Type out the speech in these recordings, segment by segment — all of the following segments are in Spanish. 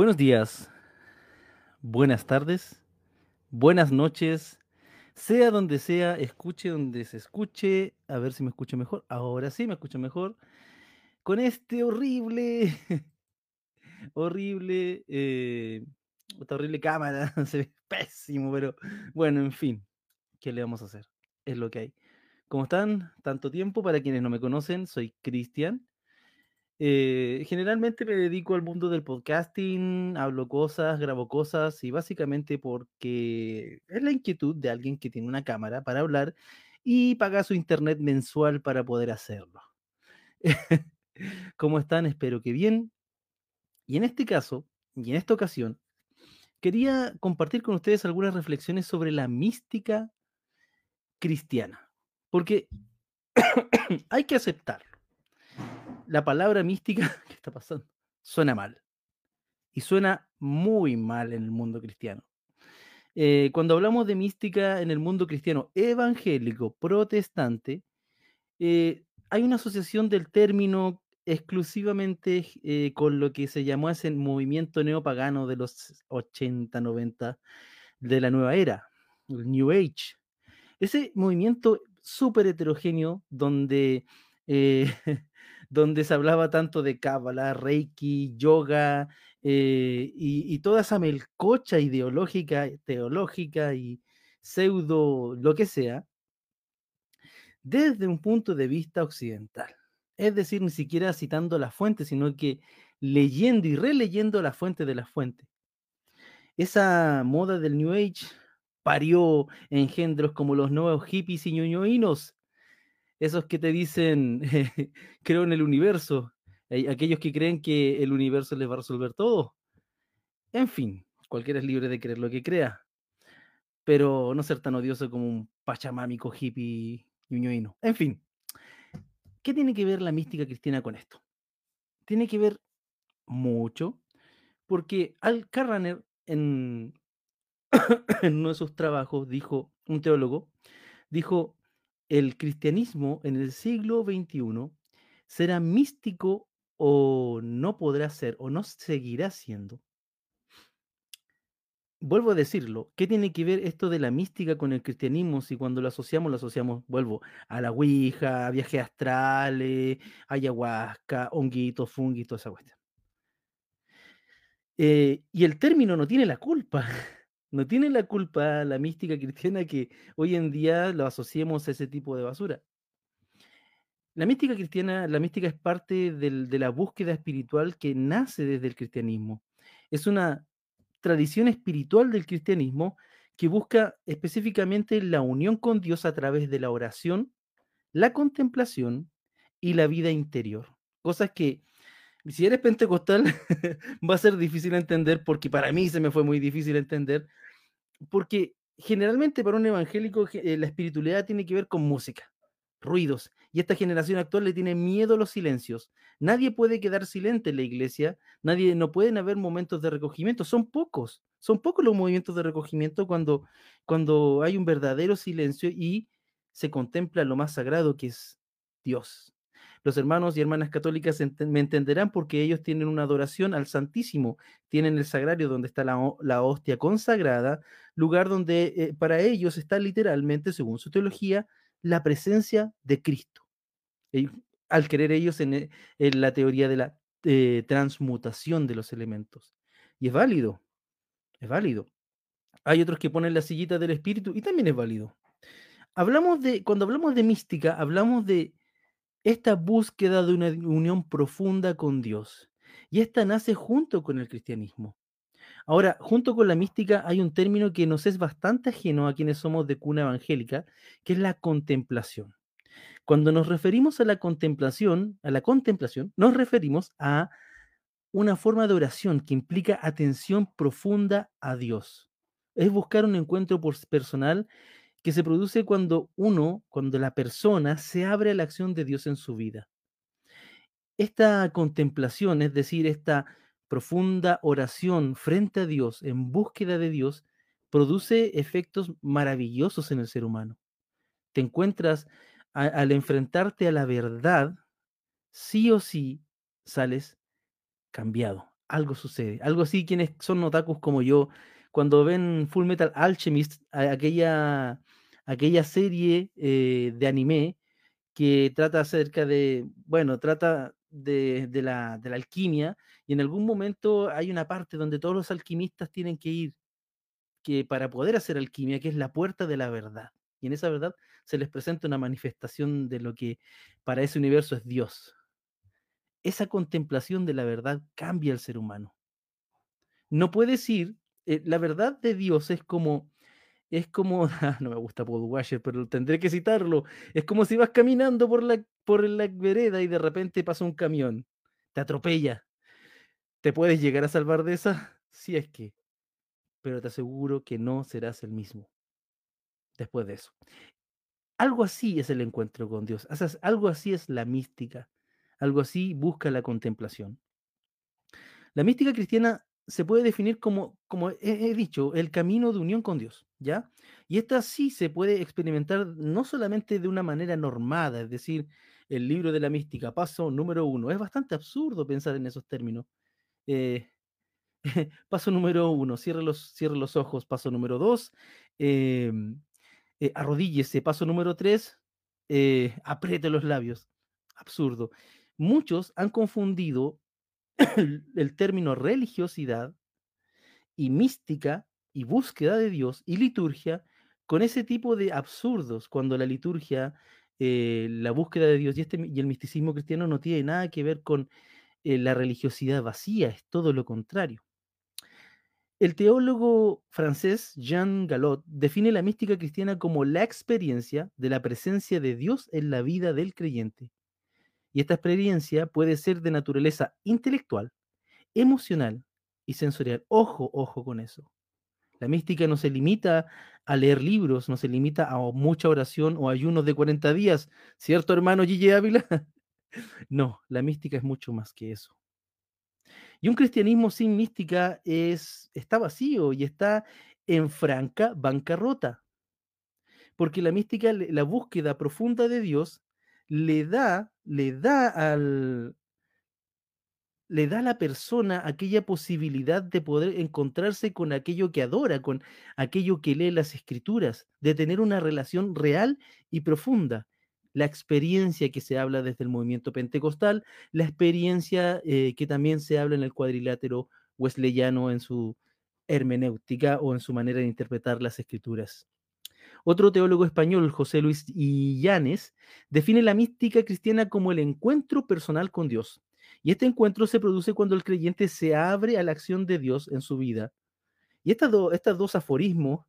Buenos días, buenas tardes, buenas noches, sea donde sea, escuche donde se escuche, a ver si me escucho mejor. Ahora sí me escucho mejor. Con este horrible, horrible, eh, esta horrible cámara, se ve pésimo, pero bueno, en fin, ¿qué le vamos a hacer? Es lo que hay. ¿Cómo están? Tanto tiempo, para quienes no me conocen, soy Cristian. Eh, generalmente me dedico al mundo del podcasting, hablo cosas, grabo cosas y básicamente porque es la inquietud de alguien que tiene una cámara para hablar y paga su internet mensual para poder hacerlo. ¿Cómo están? Espero que bien. Y en este caso, y en esta ocasión, quería compartir con ustedes algunas reflexiones sobre la mística cristiana. Porque hay que aceptar la palabra mística, ¿qué está pasando? Suena mal. Y suena muy mal en el mundo cristiano. Eh, cuando hablamos de mística en el mundo cristiano evangélico, protestante, eh, hay una asociación del término exclusivamente eh, con lo que se llamó ese movimiento neopagano de los 80, 90 de la nueva era, el New Age. Ese movimiento súper heterogéneo donde donde se hablaba tanto de cábala, reiki, yoga eh, y, toda esa melcocha ideológica, teológica y pseudo, lo que sea, desde un punto de vista occidental. Es decir, ni siquiera citando la fuente, sino que leyendo y releyendo la fuente de la fuente. Esa moda del New Age parió engendros como los nuevos hippies y ñoñoínos, esos que te dicen, creo en el universo, aquellos que creen que el universo les va a resolver todo. En fin, cualquiera es libre de creer lo que crea, pero no ser tan odioso como un pachamámico hippie ñuñoíno. En fin, ¿qué tiene que ver la mística cristiana con esto? Tiene que ver mucho, porque Al Carraner en, en uno de sus trabajos dijo, un teólogo, dijo, el cristianismo en el siglo XXI será místico o no podrá ser o no seguirá siendo. Vuelvo a decirlo, ¿qué tiene que ver esto de la mística con el cristianismo si cuando lo asociamos, lo asociamos, vuelvo, a la Ouija, a viajes astrales, ayahuasca, honguitos, fungi, toda esa cuestión? Eh, y el término no tiene la culpa. No tiene la culpa la mística cristiana que hoy en día lo asociemos a ese tipo de basura. La mística cristiana, la mística es parte de la búsqueda espiritual que nace desde el cristianismo. Es una tradición espiritual del cristianismo que busca específicamente la unión con Dios a través de la oración, la contemplación y la vida interior. Cosas que, si eres pentecostal, va a ser difícil entender porque para mí se me fue muy difícil entender porque generalmente para un evangélico eh, la espiritualidad tiene que ver con música, ruidos, y esta generación actual le tiene miedo a los silencios. Nadie puede quedar silente en la iglesia, nadie, no pueden haber momentos de recogimiento, son pocos, son pocos los movimientos de recogimiento cuando, cuando hay un verdadero silencio y se contempla lo más sagrado que es Dios. Los hermanos y hermanas católicas me entenderán porque ellos tienen una adoración al Santísimo, tienen el sagrario donde está la, hostia consagrada, lugar donde eh, para ellos está literalmente, según su teología, la presencia de Cristo. al creer ellos en, eh, la teoría de la eh, transmutación de los elementos. Y es válido, es válido. Hay otros que ponen la sillita del espíritu y también es válido. Hablamos de, cuando hablamos de mística, hablamos de esta búsqueda de una unión profunda con Dios. Y esta nace junto con el cristianismo. Ahora, junto con la mística hay un término que nos es bastante ajeno a quienes somos de cuna evangélica, que es la contemplación. Cuando nos referimos a la contemplación, a la contemplación, nos referimos a una forma de oración que implica atención profunda a Dios. Es buscar un encuentro personal que se produce cuando uno, cuando la persona se abre a la acción de Dios en su vida. Esta contemplación, es decir, esta profunda oración frente a Dios, en búsqueda de Dios, produce efectos maravillosos en el ser humano. Te encuentras al enfrentarte a la verdad, sí o sí sales cambiado, algo sucede. Algo así, quienes son otakus como yo, cuando ven Full Metal Alchemist, aquella, aquella serie eh, de anime que trata acerca de, bueno, trata de, la, de la alquimia, y en algún momento hay una parte donde todos los alquimistas tienen que ir, que para poder hacer alquimia, que es la puerta de la verdad. Y en esa verdad se les presenta una manifestación de lo que para ese universo es Dios. Esa contemplación de la verdad cambia al ser humano. No puedes ir, eh, la verdad de Dios es como, es como, no me gusta Paul Washer, pero tendré que citarlo, es como si vas caminando por la, por la vereda y de repente pasa un camión, te atropella. ¿Te puedes llegar a salvar de esa? Si es que, pero te aseguro que no serás el mismo después de eso. Algo así es el encuentro con Dios, algo así es la mística, algo así busca la contemplación. La mística cristiana se puede definir como, como he, dicho, el camino de unión con Dios, ¿ya? Y esta sí se puede experimentar no solamente de una manera normada, es decir, el libro de la mística, paso número uno. Es bastante absurdo pensar en esos términos. Eh, paso número uno, cierre los, cierre los ojos. Paso número dos, eh, eh, arrodíllese. Paso número tres, eh, apriete los labios. Absurdo. Muchos han confundido el término religiosidad y mística y búsqueda de Dios y liturgia con ese tipo de absurdos, cuando la liturgia, eh, la búsqueda de Dios y, este, y el misticismo cristiano no tiene nada que ver con eh, la religiosidad vacía, es todo lo contrario. El teólogo francés Jean Galot define la mística cristiana como la experiencia de la presencia de Dios en la vida del creyente. Y esta experiencia puede ser de naturaleza intelectual, emocional y sensorial. Ojo, ojo con eso. La mística no se limita a leer libros, no se limita a mucha oración o ayunos de 40 días, ¿cierto, hermano Gigi Ávila? no, la mística es mucho más que eso. Y un cristianismo sin mística es, está vacío y está en franca bancarrota. Porque la mística, la búsqueda profunda de Dios, le da, le da al, le da a la persona aquella posibilidad de poder encontrarse con aquello que adora, con aquello que lee las escrituras, de tener una relación real y profunda la experiencia que se habla desde el movimiento pentecostal, la experiencia eh, que también se habla en el cuadrilátero wesleyano en su hermenéutica o en su manera de interpretar las escrituras. Otro teólogo español, José Luis Illanes, define la mística cristiana como el encuentro personal con Dios. Y este encuentro se produce cuando el creyente se abre a la acción de Dios en su vida. Y estas, estos dos aforismos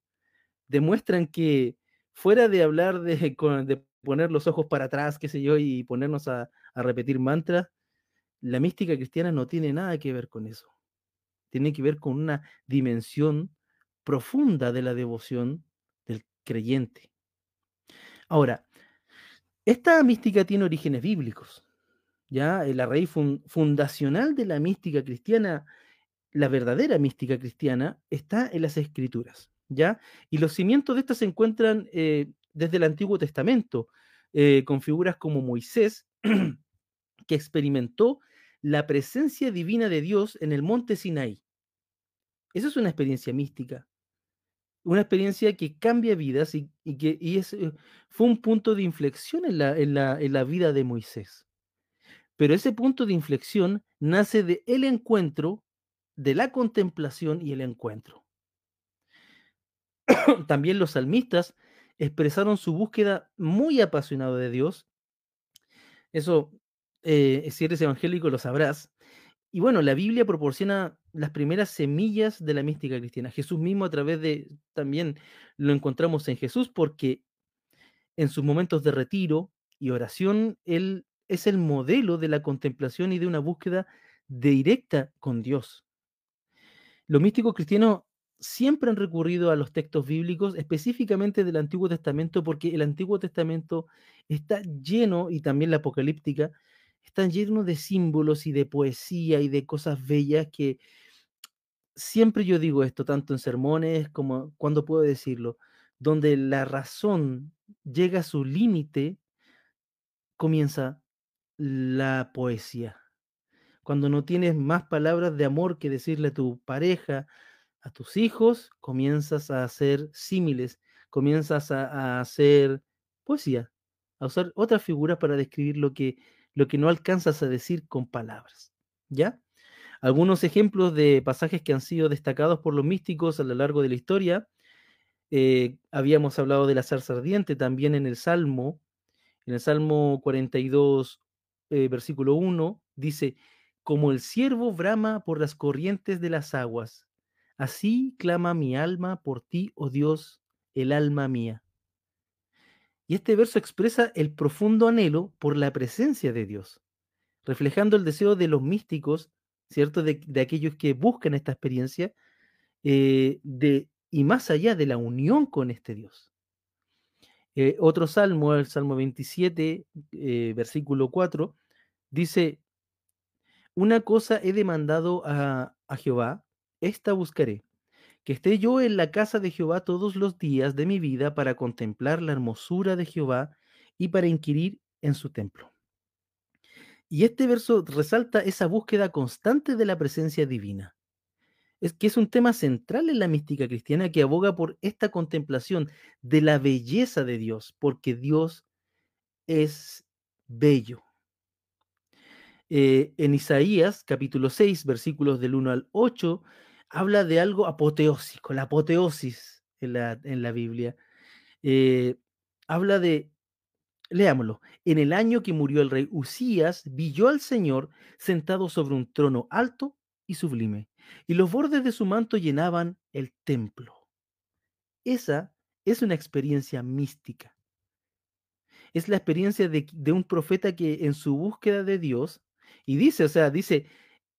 demuestran que fuera de hablar de, poner los ojos para atrás, qué sé yo, y ponernos a, repetir mantras, la mística cristiana no tiene nada que ver con eso. Tiene que ver con una dimensión profunda de la devoción creyente. Ahora, esta mística tiene orígenes bíblicos. Ya la raíz fundacional de la mística cristiana, la verdadera mística cristiana, está en las escrituras. ¿ya? Y los cimientos de estas se encuentran eh, desde el Antiguo Testamento, eh, con figuras como Moisés, que experimentó la presencia divina de Dios en el monte Sinaí. Esa es una experiencia mística, una experiencia que cambia vidas y, que es, eh, fue un punto de inflexión en la, vida de Moisés. Pero ese punto de inflexión nace de el encuentro, de la contemplación y el encuentro. También los salmistas expresaron su búsqueda muy apasionada de Dios. Eso, eh, si eres evangélico, lo sabrás. Y bueno, la Biblia proporciona las primeras semillas de la mística cristiana. Jesús mismo a través de, también lo encontramos en Jesús porque en sus momentos de retiro y oración, Él es el modelo de la contemplación y de una búsqueda directa con Dios. Los místicos cristianos siempre han recurrido a los textos bíblicos, específicamente del Antiguo Testamento, porque el Antiguo Testamento está lleno, y también la apocalíptica, está lleno de símbolos y de poesía y de cosas bellas que siempre yo digo esto, tanto en sermones como cuando puedo decirlo, donde la razón llega a su límite, comienza la poesía. Cuando no tienes más palabras de amor que decirle a tu pareja, a tus hijos, comienzas a hacer símiles, comienzas a, a hacer poesía, a usar otras figuras para describir lo que, lo que no alcanzas a decir con palabras. ¿Ya? Algunos ejemplos de pasajes que han sido destacados por los místicos a lo largo de la historia. eh, habíamos hablado de la zarza ardiente también en el Salmo, en el Salmo 42, eh, versículo 1, dice, como el ciervo brama por las corrientes de las aguas, así clama mi alma por ti, oh Dios, el alma mía. Y este verso expresa el profundo anhelo por la presencia de Dios, reflejando el deseo de los místicos, ¿cierto? De, aquellos que buscan esta experiencia, eh, de, y más allá de la unión con este Dios. Eh, otro salmo, el Salmo 27, eh, versículo 4, dice, una cosa he demandado a, a Jehová, esta buscaré, que esté yo en la casa de Jehová todos los días de mi vida para contemplar la hermosura de Jehová y para inquirir en su templo. Y este verso resalta esa búsqueda constante de la presencia divina. Es que es un tema central en la mística cristiana que aboga por esta contemplación de la belleza de Dios, porque Dios es bello. Eh, en Isaías capítulo 6, versículos del 1 al 8, habla de algo apoteósico, la apoteosis en la, en la Biblia. Eh, habla de, leámoslo, en el año que murió el rey Usías, vi yo al Señor sentado sobre un trono alto y sublime, y los bordes de su manto llenaban el templo. Esa es una experiencia mística. Es la experiencia de, de un profeta que en su búsqueda de Dios, y dice, o sea, dice,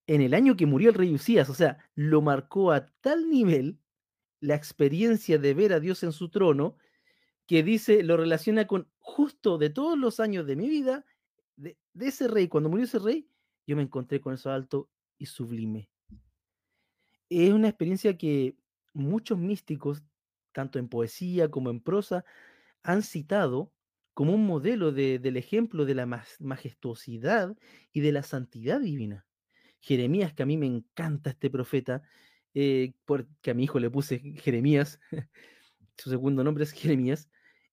en el año que murió el rey Usías, o sea, lo marcó a tal nivel la experiencia de ver a Dios en su trono, que dice, lo relaciona con justo de todos los años de mi vida, de, de ese rey, cuando murió ese rey, yo me encontré con eso alto y sublime. Es una experiencia que muchos místicos, tanto en poesía como en prosa, han citado como un modelo de, del ejemplo de la majestuosidad y de la santidad divina. Jeremías, que a mí me encanta este profeta, eh, porque a mi hijo le puse Jeremías, su segundo nombre es Jeremías,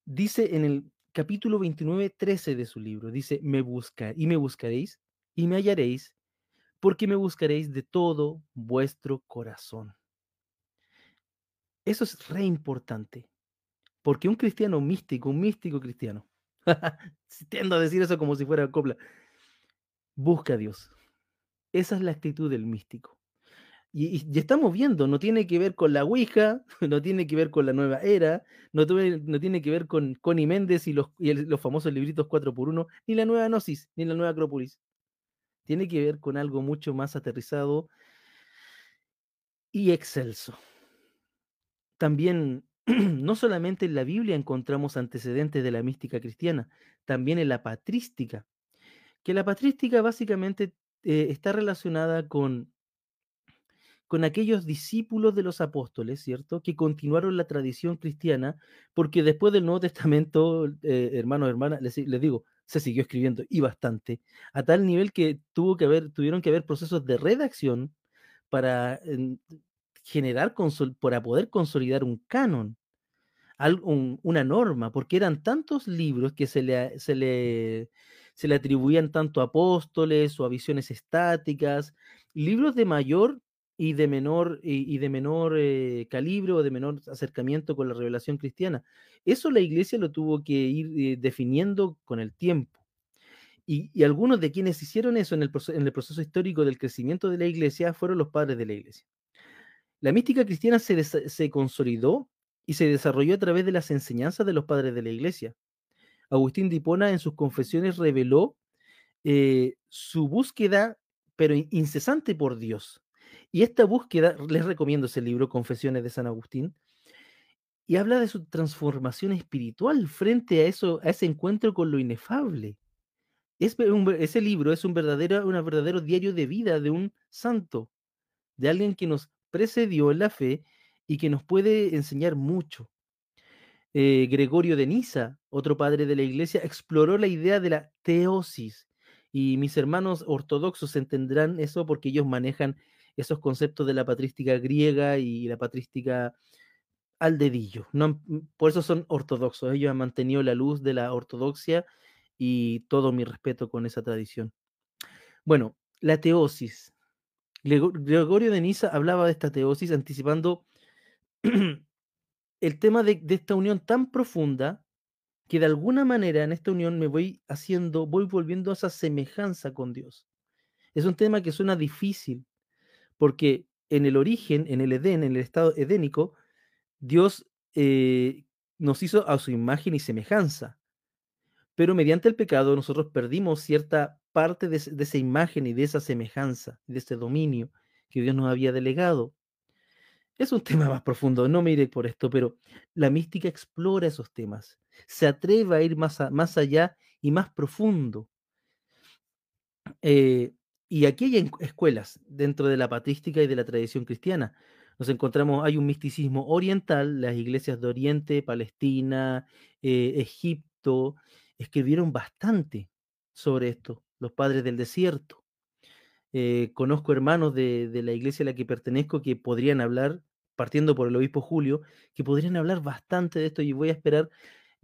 dice en el capítulo 29, 13 de su libro, dice, me busca y me buscaréis y me hallaréis, porque me buscaréis de todo vuestro corazón. Eso es re importante, porque un cristiano místico, un místico cristiano, tiendo a decir eso como si fuera copla, busca a Dios. Esa es la actitud del místico. Y, y, estamos viendo, no tiene que ver con la Ouija, no tiene que ver con la nueva era, no, no tiene que ver con Connie Méndez y, los, y los famosos libritos 4x1, ni la nueva Gnosis, ni la nueva Acrópolis. Tiene que ver con algo mucho más aterrizado y excelso. También, no solamente en la Biblia encontramos antecedentes de la mística cristiana, también en la patrística, que la patrística básicamente eh, está relacionada con, con aquellos discípulos de los apóstoles, ¿cierto? Que continuaron la tradición cristiana, porque después del Nuevo Testamento, eh, hermanos, hermanas, les, les, digo, se siguió escribiendo y bastante, a tal nivel que, tuvo que haber, tuvieron que haber procesos de redacción para eh, generar, para poder consolidar un canon, algo, un, una norma, porque eran tantos libros que se le, se le se le atribuían tanto a apóstoles o a visiones estáticas, libros de mayor y de menor, y, de menor eh, calibre o de menor acercamiento con la revelación cristiana. Eso la iglesia lo tuvo que ir eh, definiendo con el tiempo. Y, y, algunos de quienes hicieron eso en el, en el proceso histórico del crecimiento de la iglesia fueron los padres de la iglesia. La mística cristiana se, se consolidó y se desarrolló a través de las enseñanzas de los padres de la iglesia. Agustín de Hipona en sus confesiones reveló eh, su búsqueda, pero incesante por Dios. Y esta búsqueda, les recomiendo ese libro, Confesiones de San Agustín, y habla de su transformación espiritual frente a, eso, a ese encuentro con lo inefable. Ese libro es un verdadero, un verdadero diario de vida de un santo, de alguien que nos precedió en la fe y que nos puede enseñar mucho. Eh, Gregorio de Niza, otro padre de la iglesia, exploró la idea de la teosis Y mis hermanos ortodoxos entenderán eso porque ellos manejan esos conceptos de la patrística griega y la patrística al dedillo. No, por eso son ortodoxos. Ellos han mantenido la luz de la ortodoxia y todo mi respeto con esa tradición. Bueno, la teosis. Gregorio de Niza hablaba de esta teosis anticipando el tema de, esta unión tan profunda que de alguna manera en esta unión me voy haciendo, voy volviendo a esa semejanza con Dios. Es un tema que suena difícil, porque en el origen, en el Edén, en el estado edénico, Dios eh, nos hizo a su imagen y semejanza. Pero mediante el pecado nosotros perdimos cierta parte de, de esa imagen y de esa semejanza, de ese dominio que Dios nos había delegado. Es un tema más profundo, no me iré por esto, pero la mística explora esos temas, se atreve a ir más, más allá y más profundo. Eh, y aquí hay escuelas dentro de la patrística y de la tradición cristiana. Nos encontramos, hay un misticismo oriental, las iglesias de Oriente, Palestina, eh, Egipto, escribieron bastante sobre esto, los padres del desierto. Eh, conozco hermanos de, de, la iglesia a la que pertenezco que podrían hablar, partiendo por el obispo Julio, que podrían hablar bastante de esto y voy a esperar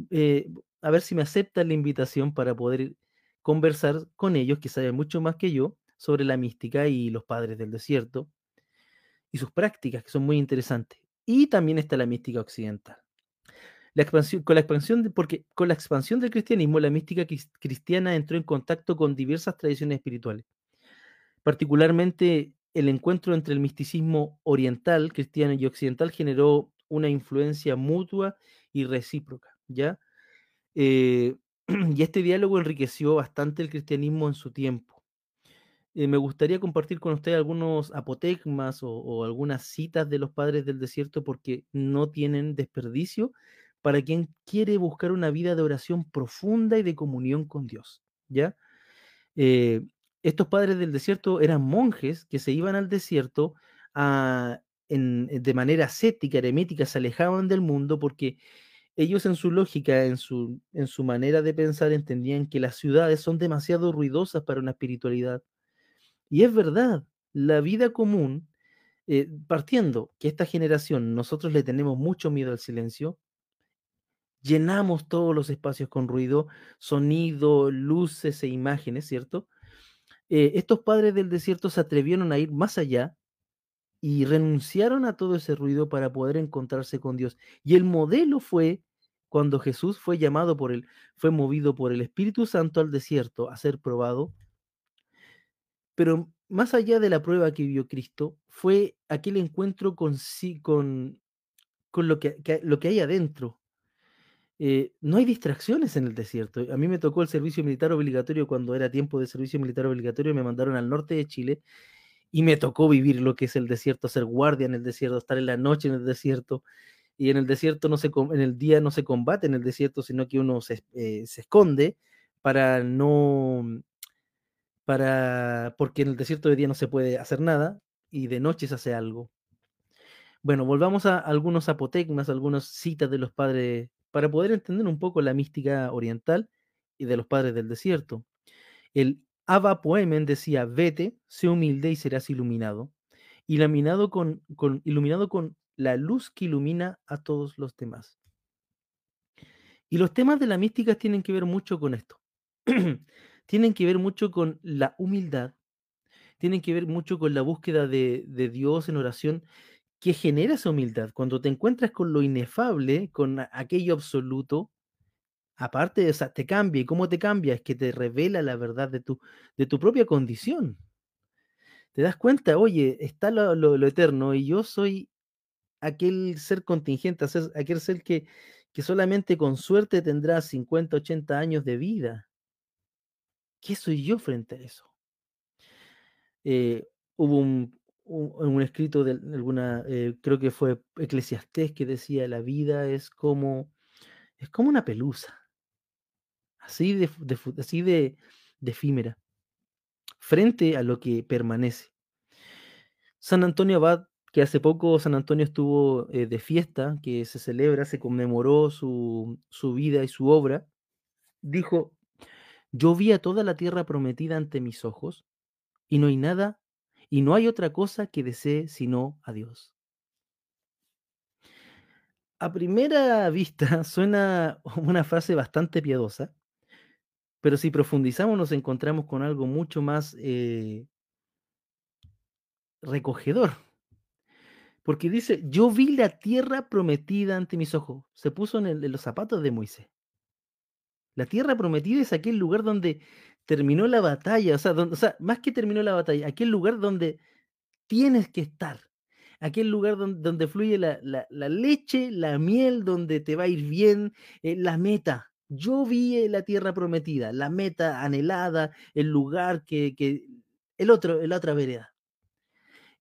eh, a ver si me aceptan la invitación para poder conversar con ellos, que saben mucho más que yo, sobre la mística y los padres del desierto y sus prácticas, que son muy interesantes. Y también está la mística occidental. Con la expansión del cristianismo, la mística cristiana entró en contacto con diversas tradiciones espirituales. Particularmente el encuentro entre el misticismo oriental, cristiano y occidental generó una influencia mutua y recíproca, ¿ya? Eh, y este diálogo enriqueció bastante el cristianismo en su tiempo. Eh, me gustaría compartir con usted algunos apotegmas o, algunas citas de los padres del desierto porque no tienen desperdicio para quien quiere buscar una vida de oración profunda y de comunión con Dios. ¿ya? Eh, estos padres del desierto eran monjes que se iban al desierto a, en, de manera ascética, eremítica, se alejaban del mundo porque ellos en su lógica, en su, en su manera de pensar, entendían que las ciudades son demasiado ruidosas para una espiritualidad y es verdad, la vida común, eh, partiendo que esta generación nosotros le tenemos mucho miedo al silencio, llenamos todos los espacios con ruido, sonido, luces e imágenes, ¿cierto? Eh, estos padres del desierto se atrevieron a ir más allá y renunciaron a todo ese ruido para poder encontrarse con Dios. Y el modelo fue cuando Jesús fue llamado por él, fue movido por el Espíritu Santo al desierto a ser probado pero más allá de la prueba que vio Cristo, fue aquel encuentro con sí, con, con lo, que, lo que hay adentro. Eh, no hay distracciones en el desierto. A mí me tocó el servicio militar obligatorio cuando era tiempo de servicio militar obligatorio, me mandaron al norte de Chile y me tocó vivir lo que es el desierto, hacer guardia en el desierto, estar en la noche en el desierto. Y en el desierto no se en el día no se combate en el desierto, sino que uno se, eh, se esconde para no para, porque en el desierto de día no se puede hacer nada y de noche se hace algo. Bueno, volvamos a algunos apotegmas, algunas citas de los padres, para poder entender un poco la mística oriental y de los padres del desierto. El Abba Poemen decía, vete, sé humilde y serás iluminado, iluminado con, iluminado con la luz que ilumina a todos los demás. Y los temas de la mística tienen que ver mucho con esto. tienen que ver mucho con la humildad, tienen que ver mucho con la búsqueda de, de Dios en oración que genera esa humildad. Cuando te encuentras con lo inefable, con aquello absoluto, aparte de esa, te cambia. ¿Y cómo te cambia? Es que te revela la verdad de tu, de tu propia condición. Te das cuenta, oye, está lo, lo, eterno y yo soy aquel ser contingente, aquel ser que, que solamente con suerte tendrá 50, 80 años de vida. ¿Qué soy yo frente a eso? Eh, hubo un, un, un, escrito de alguna, eh, creo que fue Eclesiastés, que decía, la vida es como, es como una pelusa, así de, así de efímera, frente a lo que permanece. San Antonio Abad, que hace poco San Antonio estuvo eh, de fiesta, que se celebra, se conmemoró su, su vida y su obra, dijo, Yo vi a toda la tierra prometida ante mis ojos, y no hay nada, y no hay otra cosa que desee sino a Dios. A primera vista suena una frase bastante piadosa, pero si profundizamos nos encontramos con algo mucho más eh, recogedor. Porque dice, yo vi la tierra prometida ante mis ojos. Se puso en, los zapatos de Moisés. La tierra prometida es aquel lugar donde terminó la batalla, o sea, más que terminó la batalla, aquel lugar donde tienes que estar, aquel lugar donde, fluye la leche, la miel, donde te va a ir bien, eh, la meta. Yo vi eh, la tierra prometida, la meta anhelada, el lugar que, que el otro, la otra vereda.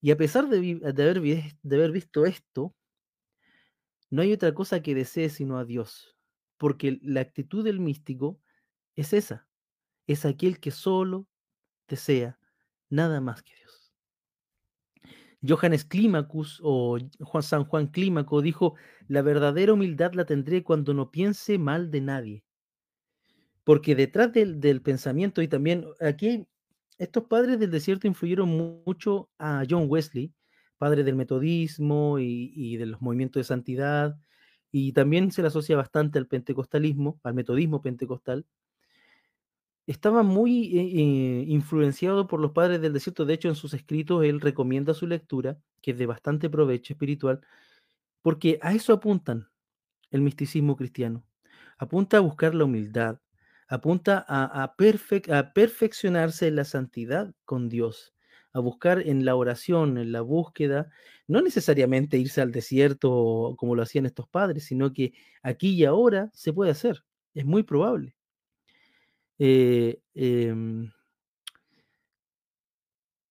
Y a pesar de, haber, de haber visto esto, no hay otra cosa que desee sino a Dios, porque la actitud del místico es esa, es aquel que solo desea nada más que Dios. Johannes Climacus o Juan San Juan Clímaco dijo, la verdadera humildad la tendré cuando no piense mal de nadie. Porque detrás del, del pensamiento y también aquí estos padres del desierto influyeron mu- mucho a John Wesley, padre del metodismo y, y de los movimientos de santidad, y también se le asocia bastante al pentecostalismo, al metodismo pentecostal estaba muy eh, eh, influenciado por los padres del desierto. De hecho, en sus escritos él recomienda su lectura, que es de bastante provecho espiritual, porque a eso apuntan el misticismo cristiano. Apunta a buscar la humildad, apunta a, a a perfeccionarse en la santidad con Dios, a buscar en la oración, en la búsqueda, no necesariamente irse al desierto como lo hacían estos padres, sino que aquí y ahora se puede hacer. Es muy probable. Eh, em,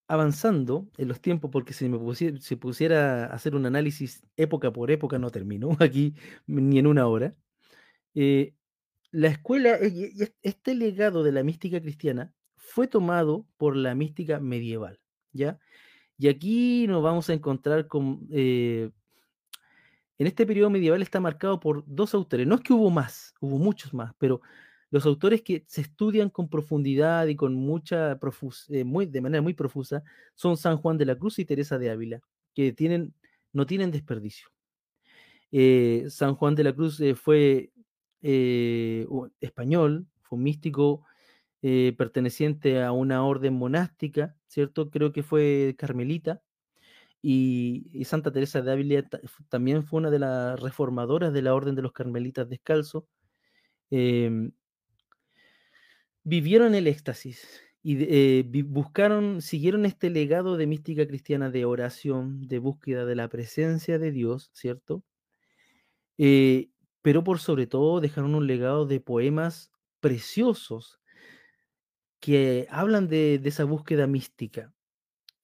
avanzando en los tiempos, porque si me pusiera, si pusiera a hacer un análisis época por época, no terminó aquí ni en una hora. eh, la escuela, este legado de la mística cristiana fue tomado por la mística medieval, ¿ya? Y aquí nos vamos a encontrar con, eh, en este periodo medieval está marcado por dos autores. No es que hubo más, hubo muchos más, pero los autores que se estudian con profundidad y con mucha profus eh, de manera muy profusa son San Juan de la Cruz y Teresa de Ávila, que tienen, no tienen desperdicio. Eh, San Juan de la Cruz eh, fue español, fue místico perteneciente a una orden monástica, ¿cierto? Creo que fue carmelita y, Santa Teresa de Ávila también fue una de las reformadoras de la Orden de los Carmelitas Descalzos. em, vivieron el éxtasis y eh, buscaron, siguieron este legado de mística cristiana de oración, de búsqueda de la presencia de Dios, ¿cierto? Eh, pero por sobre todo dejaron un legado de poemas preciosos que hablan de, esa búsqueda mística.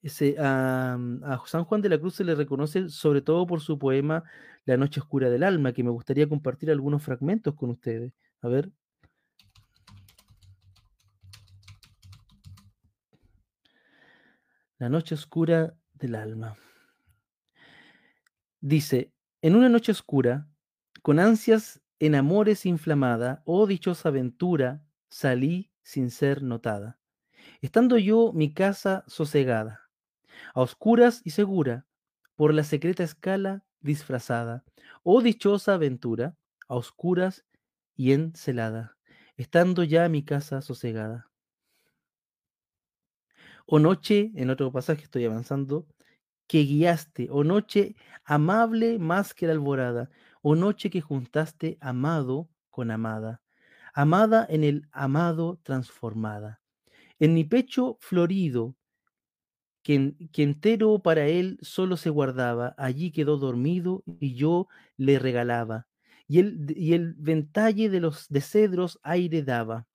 Ese, a San Juan de la Cruz se le reconoce sobre todo por su poema La noche oscura del alma, que me gustaría compartir algunos fragmentos con ustedes. A ver, La noche oscura del alma. Dice, en una noche oscura, con ansias en amores inflamada, oh dichosa aventura, salí sin ser notada. Estando yo mi casa sosegada, a oscuras y segura, por la secreta escala disfrazada. Oh dichosa aventura, a oscuras y encelada, estando ya mi casa sosegada. O noche, en otro pasaje estoy avanzando, que guiaste, o noche amable más que la alborada, o noche que juntaste amado con amada, amada en el amado transformada. En mi pecho florido, que, que entero para él solo se guardaba, allí quedó dormido y yo le regalaba. Y el, y el ventalle de los de cedros aire daba,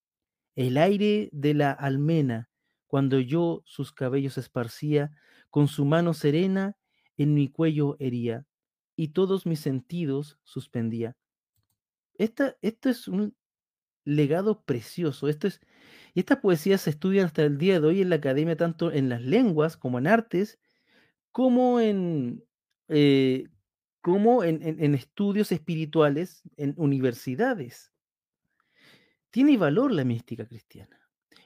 el aire de la almena, cuando yo sus cabellos esparcía, con su mano serena en mi cuello hería, y todos mis sentidos suspendía. Esta, esto es un legado precioso. Esto es, y estas poesías se estudian hasta el día de hoy en la academia, tanto en las lenguas como en artes, como en, eh, como en, estudios espirituales en universidades. Tiene valor la mística cristiana.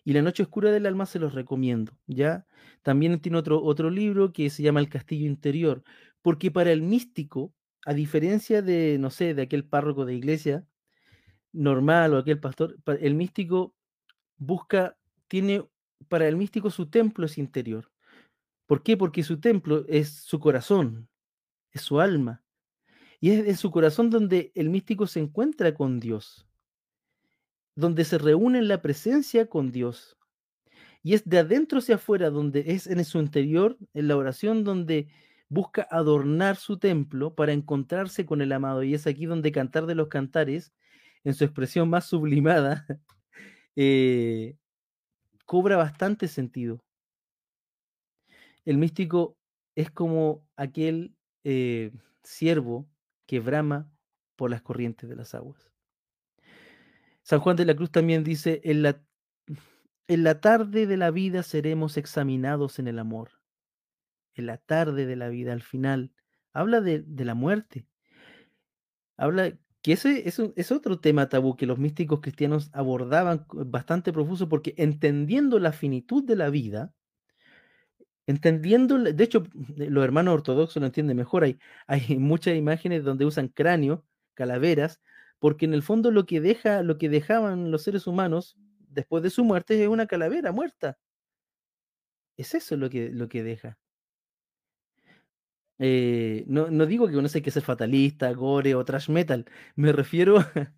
Y La Noche Oscura del Alma se los recomiendo, ¿ya? También tiene otro, otro libro que se llama El Castillo Interior, porque para el místico, a diferencia de, no sé, de aquel párroco de iglesia normal o aquel pastor, el místico busca, tiene, para el místico su templo es interior. ¿Por qué? Porque su templo es su corazón, es su alma. Y es en su corazón donde el místico se encuentra con Dios, donde se reúne en la presencia con Dios. Y es de adentro hacia afuera, donde es en su interior, en la oración, donde busca adornar su templo para encontrarse con el amado. Y es aquí donde Cantar de los Cantares, en su expresión más sublimada, eh, cobra bastante sentido. El místico es como aquel eh, siervo que brama por las corrientes de las aguas. San Juan de la Cruz también dice, en la, en la tarde de la vida seremos examinados en el amor. En la tarde de la vida, al final, habla de, de la muerte. Habla que ese es, es, otro tema tabú que los místicos cristianos abordaban bastante profuso porque entendiendo la finitud de la vida, entendiendo, de hecho, los hermanos ortodoxos lo entienden mejor, hay, hay muchas imágenes donde usan cráneos, calaveras, porque en el fondo lo que, deja, lo que dejaban los seres humanos después de su muerte es una calavera muerta. Es eso lo que, lo que deja. Eh, no, no, digo que uno hay que ser fatalista, gore o trash metal, me refiero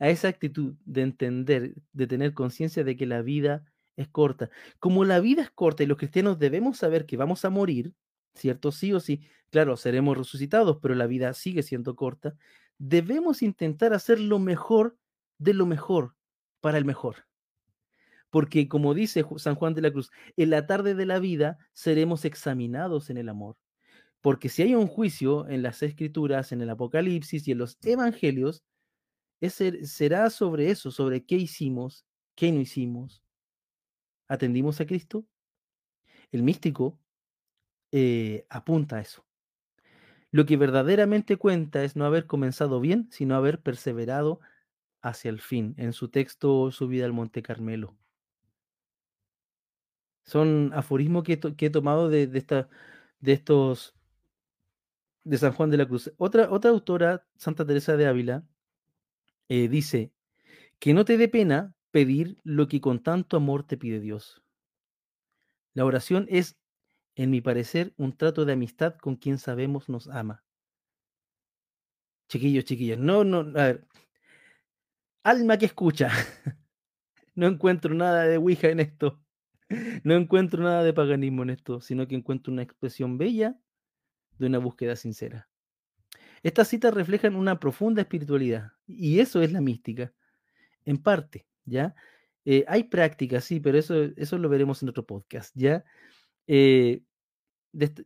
a esa actitud de entender, de tener conciencia de que la vida es corta. Como la vida es corta y los cristianos debemos saber que vamos a morir, ¿cierto? Sí o sí, claro, seremos resucitados, pero la vida sigue siendo corta. Debemos intentar hacer lo mejor de lo mejor para el mejor. Porque como dice San Juan de la Cruz, en la tarde de la vida seremos examinados en el amor. Porque si hay un juicio en las escrituras, en el Apocalipsis y en los evangelios, ese será sobre eso, sobre qué hicimos, qué no hicimos, atendimos a Cristo, el místico eh, apunta a eso. Lo que verdaderamente cuenta es no haber comenzado bien, sino haber perseverado hacia el fin, en su texto Subida al Monte Carmelo. Son aforismos que, he tomado de, estos de San Juan de la Cruz. Otra, otra autora, Santa Teresa de Ávila, eh, dice, que no te dé pena pedir lo que con tanto amor te pide Dios. La oración es, en mi parecer, un trato de amistad con quien sabemos nos ama. Chiquillos, chiquillas, no, no, a ver. Alma que escucha. no encuentro nada de Ouija en esto. No encuentro nada de paganismo en esto, sino que encuentro una expresión bella de una búsqueda sincera. Estas citas reflejan una profunda espiritualidad y eso es la mística, en parte. ¿ya? Eh, hay prácticas, sí, pero eso, eso lo veremos en otro podcast, ¿ya? Eh, dest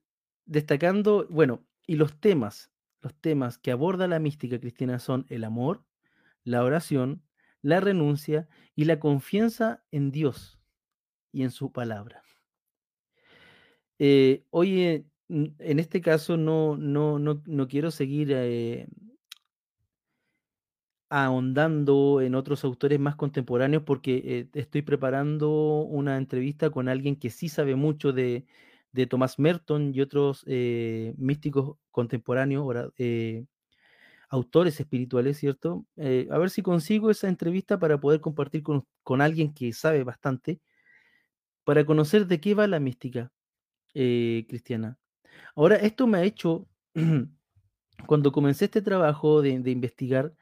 destacando, bueno, y los temas, los temas que aborda la mística cristiana son el amor, la oración, la renuncia y la confianza en Dios y en su palabra. Eh, oye, en este caso no, no, no, no quiero seguir eh, ahondando en otros autores más contemporáneos porque eh, estoy preparando una entrevista con alguien que sí sabe mucho de, de Tomás Merton y otros eh, místicos contemporáneos, eh, autores espirituales, ¿cierto? A ver si consigo esa entrevista para poder compartir con, con, alguien que sabe bastante, para conocer de qué va la mística cristiana. Ahora, esto me ha hecho, cuando comencé este trabajo de, de investigar,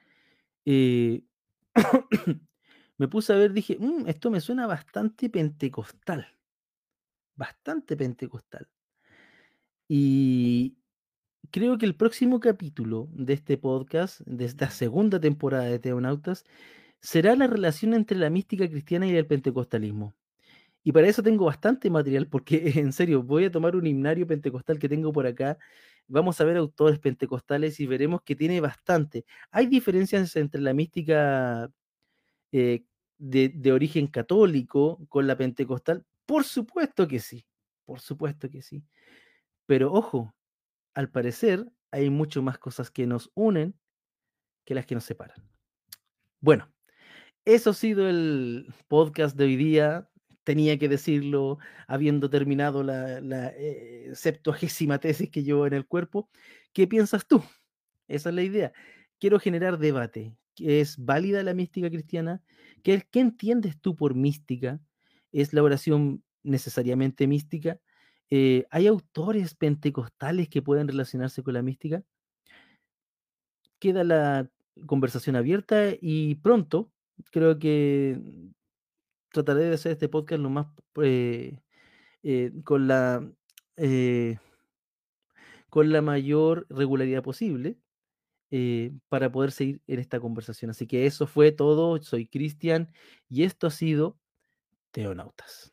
eh, me puse a ver, dije, mmm, esto me suena bastante pentecostal, bastante pentecostal. Y creo que el próximo capítulo de este podcast, de esta segunda temporada de Teonautas, será la relación entre la mística cristiana y el pentecostalismo. Y para eso tengo bastante material, porque en serio, voy a tomar un himnario pentecostal que tengo por acá vamos a ver autores pentecostales y veremos que tiene bastante. ¿Hay diferencias entre la mística eh, de, de, origen católico con la pentecostal? Por supuesto que sí, por supuesto que sí. Pero ojo, al parecer hay mucho más cosas que nos unen que las que nos separan. Bueno, Eso ha sido el podcast de hoy día. Tenía que decirlo, habiendo terminado la, eh, septuagésima tesis que llevo en el cuerpo. ¿Qué piensas tú? Esa es la idea. Quiero generar debate. ¿Es válida la mística cristiana? ¿Qué, qué entiendes tú por mística? ¿Es la oración necesariamente mística? Eh, ¿Hay autores pentecostales que pueden relacionarse con la mística? Queda la conversación abierta y pronto creo que trataré de hacer este podcast lo más eh, eh, con la eh, con la mayor regularidad posible eh, para poder seguir en esta conversación. Así que eso fue todo. Soy Cristian y esto ha sido Teonautas.